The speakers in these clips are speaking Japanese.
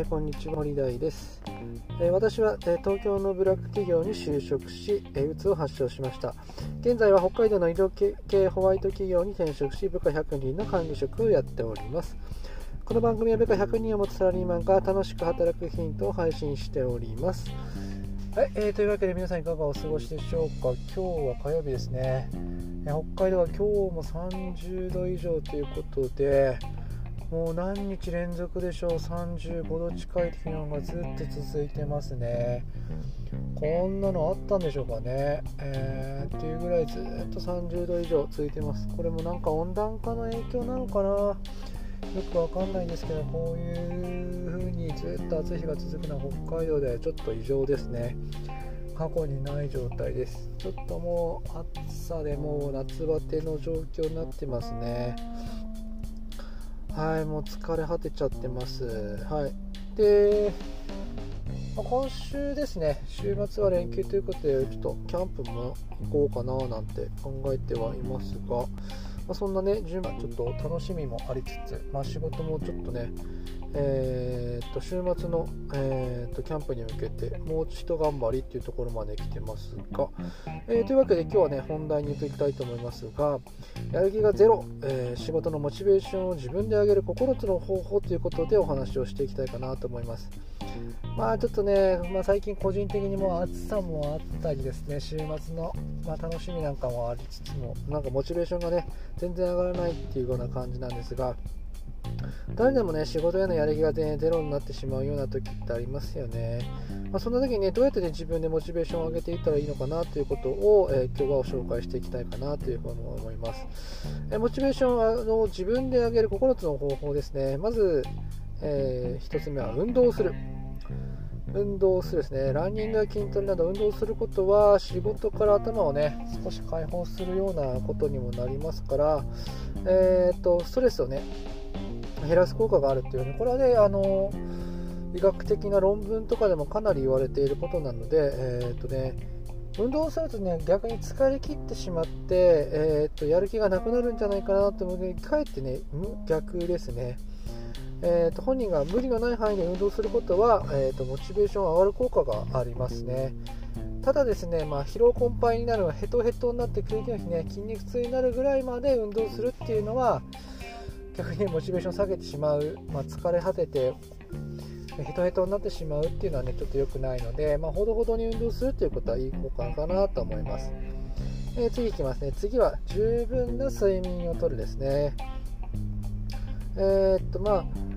えー、こんにちは。森大です、えー、私は、えー、東京のブラック企業に就職し、えうつを発症しました。現在は北海道の医療系ホワイト企業に転職し部下100人の管理職をやっております。この番組は部下100人を持つサラリーマンが楽しく働くヒントを配信しております。はい、えー、というわけで皆さんいかがお過ごしでしょうか？今日は火曜日ですね、え北海道は今日も30度以上ということでもう何日連続でしょう？35度近い気温がずっと続いてますね。こんなのあったんでしょうかね、えー、っていうぐらいずっと30度以上続いてます。これもなんか温暖化の影響なのかな？よくわかんないんですけどこういう風にずっと暑い日が続くのは北海道ではちょっと異常ですね。過去にない状態です。ちょっともう暑さでもう夏バテの状況になってますね。はい、もう疲れ果てちゃってます。はい。で、まあ、今週ですね、週末は連休ということで、ちょっとキャンプも行こうかななんて考えてはいますが、まあ、そんなね、順番ちょっと楽しみもありつつ、まあ、仕事もちょっとね、えー、と週末の、えー、とキャンプに向けてもう一頑張りっていうところまで来てますが、えー、というわけで今日はね本題に移りたいと思いますがやる気がゼロ、えー、仕事のモチベーションを自分で上げる9つの方法ということでお話をしていきたいかなと思います。まあちょっとね、まあ、最近個人的にも暑さもあったりですね週末の、まあ、楽しみなんかもありつつもなんかモチベーションがね全然上がらないっていうような感じなんですが誰でもね、仕事へのやる気が、ね、ゼロになってしまうような時ってありますよね。まあ、そんな時にね、どうやって、ね、自分でモチベーションを上げていったらいいのかなということを、えー、今日はご紹介していきたいかなというふうに思います。えー、モチベーションを自分で上げる9つの方法ですね。まず、えー、1つ目は運動する。運動するですね、ランニングや筋トレなど運動することは仕事から頭をね、少し解放するようなことにもなりますから、えーと、ストレスをね、減らす効果があるっていうねこれはねあの医学的な論文とかでもかなり言われていることなので、えーとね、運動するとね逆に疲れ切ってしまって、えーと、やる気がなくなるんじゃないかなと思うのでかえってね逆ですね。えーと、本人が無理がない範囲で運動することは、えーと、モチベーション上がる効果がありますね。ただですね、まあ、疲労困憊になるヘトヘトになって次の日ね筋肉痛になるぐらいまで運動するっていうのは、逆にモチベーション下げてしまう、まあ、疲れ果ててヘトヘトになってしまうっていうのはねちょっと良くないので、まあ、ほどほどに運動するっていうことはいい効果かなと思います、えー、次いきますね。次は十分な睡眠をとるですね。えー、っとまあ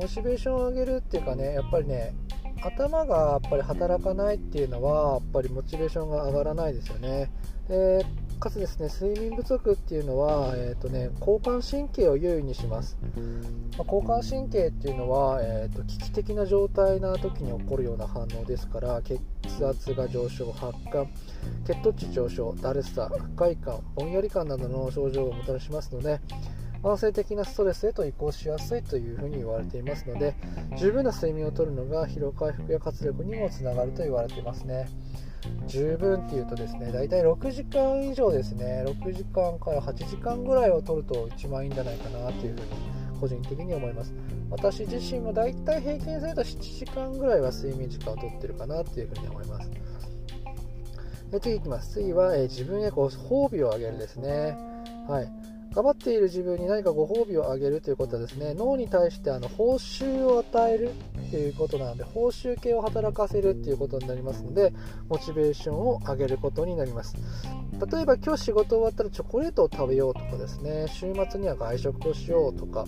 モチベーションを上げるっていうかねやっぱりね頭がやっぱり働かないっていうのはやっぱりモチベーションが上がらないですよね。でかつですね睡眠不足っていうのは、えーとね、交感神経を優位にします、まあ、交感神経っていうのは、えーと、危機的な状態な時に起こるような反応ですから血圧が上昇発汗血糖値上昇だるさ不快感ぼんやり感などの症状をもたらしますので慢性的なストレスへと移行しやすいというふうに言われていますので十分な睡眠をとるのが疲労回復や活力にもつながると言われていますね。十分っていうとですね大体6時間以上ですね。6時間から8時間ぐらいを取ると一番いいんじゃないかなというふうに個人的に思います。私自身も大体平均すると7時間ぐらいは睡眠時間をとってるかなというふうに思います。で次いきます。次は、えー、自分へご褒美をあげるですね。はい。頑張っている自分に何かご褒美をあげるということはですね脳に対してあの報酬を与えるっていうことなので報酬系を働かせるっていうことになりますのでモチベーションを上げることになります。例えば今日仕事終わったらチョコレートを食べようとかですね週末には外食をしようとか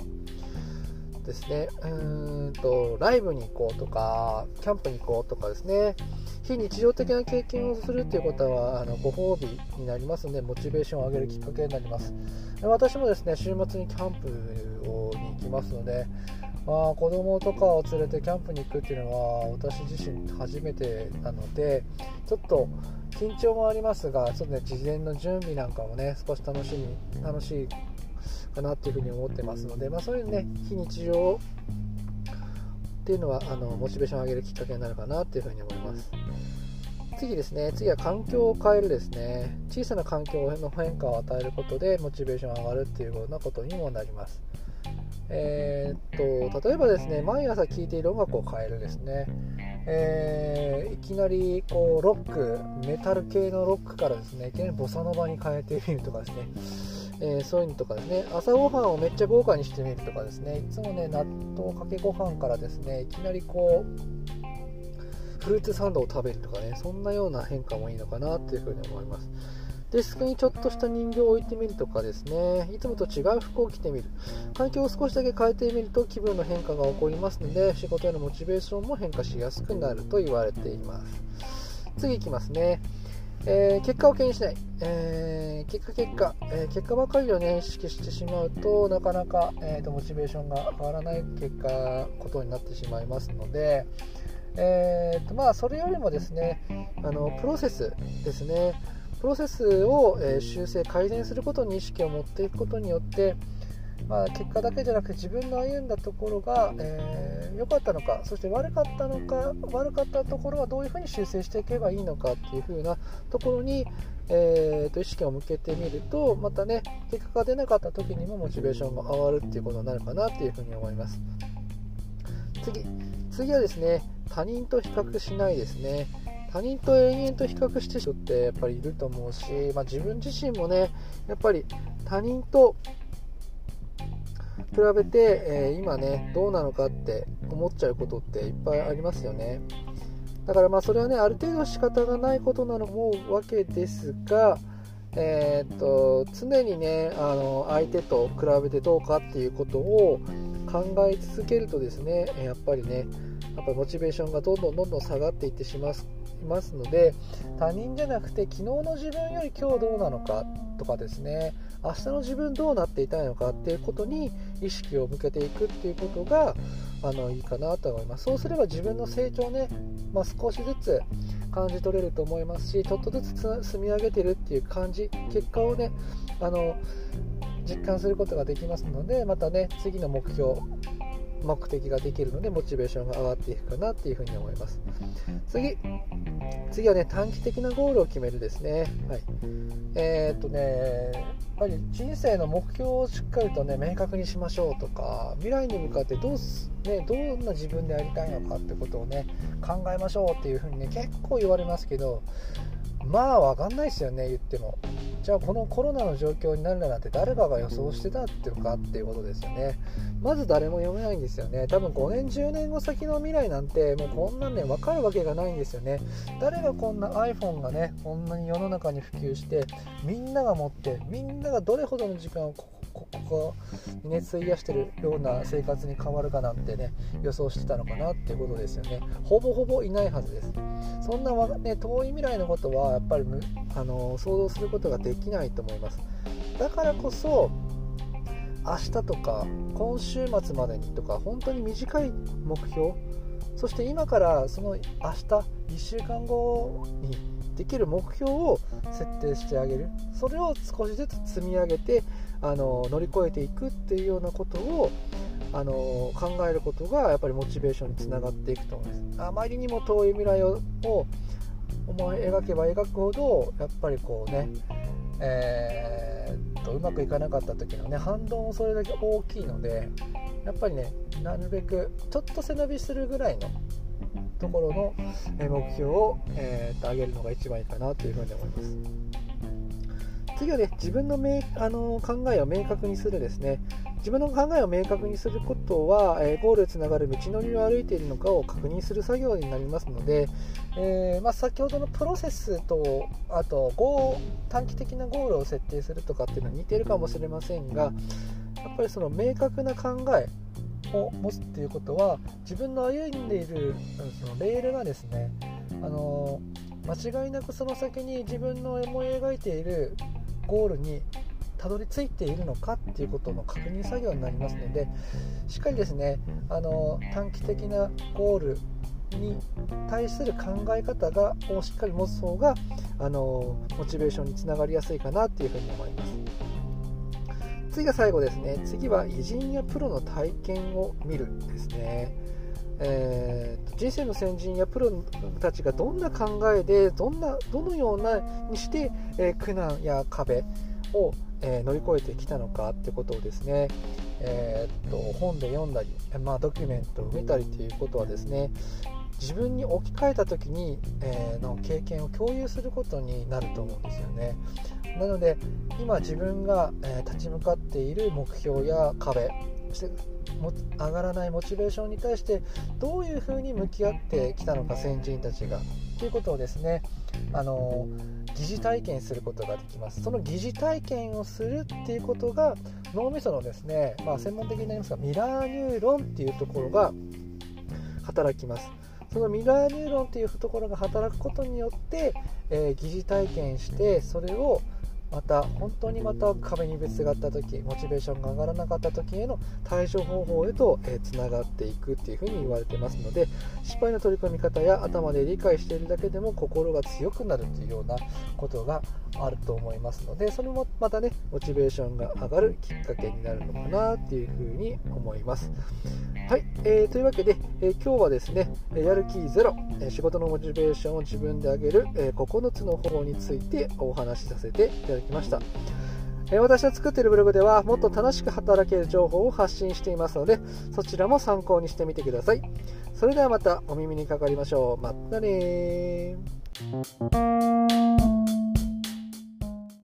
ですねうーんとライブに行こうとかキャンプに行こうとかですね非日常的な経験をするっていうことはあのご褒美になりますのでモチベーションを上げるきっかけになります。私もですね週末にキャンプをに行きますのでまあ、子供とかを連れてキャンプに行くっていうのは私自身初めてなのでちょっと緊張もありますがちょっと、ね、事前の準備なんかもね少し楽しみ楽しいかなっていうふうに思ってますので、まあ、そういうね非日常っていうのはあのモチベーションを上げるきっかけになるかなっていうふうに思います。次ですね。次は環境を変えるですね。小さな環境の変化を与えることでモチベーションが上がるっていうようなことにもなります。えー、っと例えばですね毎朝聴いている音楽を変えるですね、えー、いきなりこうロックメタル系のロックからですねいきなりボサノバに変えてみるとかですね、えー、そういうのとかですね。朝ごはんをめっちゃ豪華にしてみるとかですね。いつもね納豆かけご飯からですねいきなりこうフルーツサンドを食べるとかねそんなような変化もいいのかなっていうふうに思います。デスクにちょっとした人形を置いてみるとかですねいつもと違う服を着てみる。環境を少しだけ変えてみると気分の変化が起こりますので仕事へのモチベーションも変化しやすくなると言われています。次いきますね。えー、結果を気にしない、えー、結果結果、えー、結果ばかりをね意識してしまうとなかなか、えーと、モチベーションが上がらない結果ことになってしまいますので、えーとまあ、それよりもですねあのプロセスですね。プロセスを、え修正改善することに意識を持っていくことによって、まあ、結果だけじゃなくて自分の歩んだところが良、えー、かったのかそして悪かったのか悪かったところはどういうふうに修正していけばいいのかっていうふうなところに、えー、と意識を向けてみるとまたね結果が出なかった時にもモチベーションが上がるっていうことになるかなっていうふうに思います。次次はですね他人と比較しないですね。他人と延々と比較してる人ってやっぱりいると思うし、まあ、自分自身もねやっぱり他人と比べて、えー、今ねどうなのかって思っちゃうことっていっぱいありますよね。だからまあそれはねある程度仕方がないことなのもわけですがえー、っと常にねあの相手と比べてどうかっていうことを考え続けるとですねやっぱりねやっぱモチベーションがどんどんどんどん下がっていってしまいますので他人じゃなくて昨日の自分より今日どうなのかとかですね明日の自分どうなっていたいのかっていうことに意識を向けていくっていうことがあのいいかなと思います。そうすれば自分の成長ね、まあ、少しずつ感じ取れると思いますしちょっとずつ積み上げてるっていう感じ結果をねあの実感することができますのでまたね次の目標目的ができるのでモチベーションが上がっていくかなっていうふうに思います。次次はね短期的なゴールを決めるですね。はい。えー、っとねやっぱり人生の目標をしっかりとね明確にしましょうとか未来に向かってどうす、ね、どんな自分でやりたいのかってことをね考えましょうっていうふうにね結構言われますけどまあ分かんないですよね言っても。じゃあこのコロナの状況になるならって誰かが予想してたっていうかっていうことですよね。まず誰も読めないんですよね。多分5年10年後先の未来なんてもうこんなんね分かるわけがないんですよね。誰がこんな iPhone がねこんなに世の中に普及してみんなが持ってみんながどれほどの時間をこここにね費やしてるような生活に変わるかなんてね予想してたのかなっていうことですよね。ほぼほぼいないはずです。そんな、ね、遠い未来のことはやっぱりあの想像することができないと思います。だからこそ明日とか今週末までにとか本当に短い目標そして今からその明日1週間後にできる目標を設定してあげる。それを少しずつ積み上げてあの乗り越えていくっていうようなことをあの考えることがやっぱりモチベーションにつながっていくと思います。あまりにも遠い未来を思い描けば描くほどやっぱりこうね、えー、っとうまくいかなかった時のね反動もそれだけ大きいのでやっぱりねなるべくちょっと背伸びするぐらいのところの目標を、えー、と上げるのが一番いいかなというふうに思います。次はね自分のあの考えを明確にするですね。自分の考えを明確にすることは、えー、ゴールへつながる道のりを歩いているのかを確認する作業になりますので、えー、まあ、先ほどのプロセスとあと短期的なゴールを設定するとかっていうのは似てるかもしれませんがやっぱりその明確な考えを持つっていうことは自分の歩んでいるそのレールがですねあの間違いなくその先に自分の思い描いているゴールにたどり着いているのかっていうことの確認作業になりますのでしっかりですねあの短期的なゴールに対する考え方がをしっかり持つ方があのモチベーションにつながりやすいかなっていうふうに思います。次が最後ですね。次は偉人やプロの体験を見るですね。え、人生の先人やプロたちがどんな考えでどんなどのようなにして、え、苦難や壁を、え、乗り越えてきたのかってことをですね、えー、っと本で読んだり、まあ、ドキュメントを見たりということはですね自分に置き換えた時に、え、の経験を共有することになると思うんですよね。なので今自分が、え、立ち向かっている目標や壁上がらないモチベーションに対してどういうふうに向き合ってきたのか先人たちが。ということをですねあの疑似体験することができます。その疑似体験をするっていうことが脳みそのですね、まあ、専門的になりますがミラーニューロンっていうところが働きます。そのミラーニューロンっていうところが働くことによって、えー、疑似体験してそれをまた本当にまた壁にぶつかった時モチベーションが上がらなかった時への対処方法へとつな、えー、がっていくっていうふうに言われてますので失敗の取り組み方や頭で理解しているだけでも心が強くなるというようなことがあると思いますのでそれもまたねモチベーションが上がるきっかけになるのかなっていうふうに思います。はい、えー、というわけで、えー、今日はですねやる気ゼロ仕事のモチベーションを自分で上げる、え9つの方法についてお話しさせていただきましたきました。私の作っているブログではもっと楽しく働ける情報を発信していますのでそちらも参考にしてみてください。それではまたお耳にかかりましょう。またね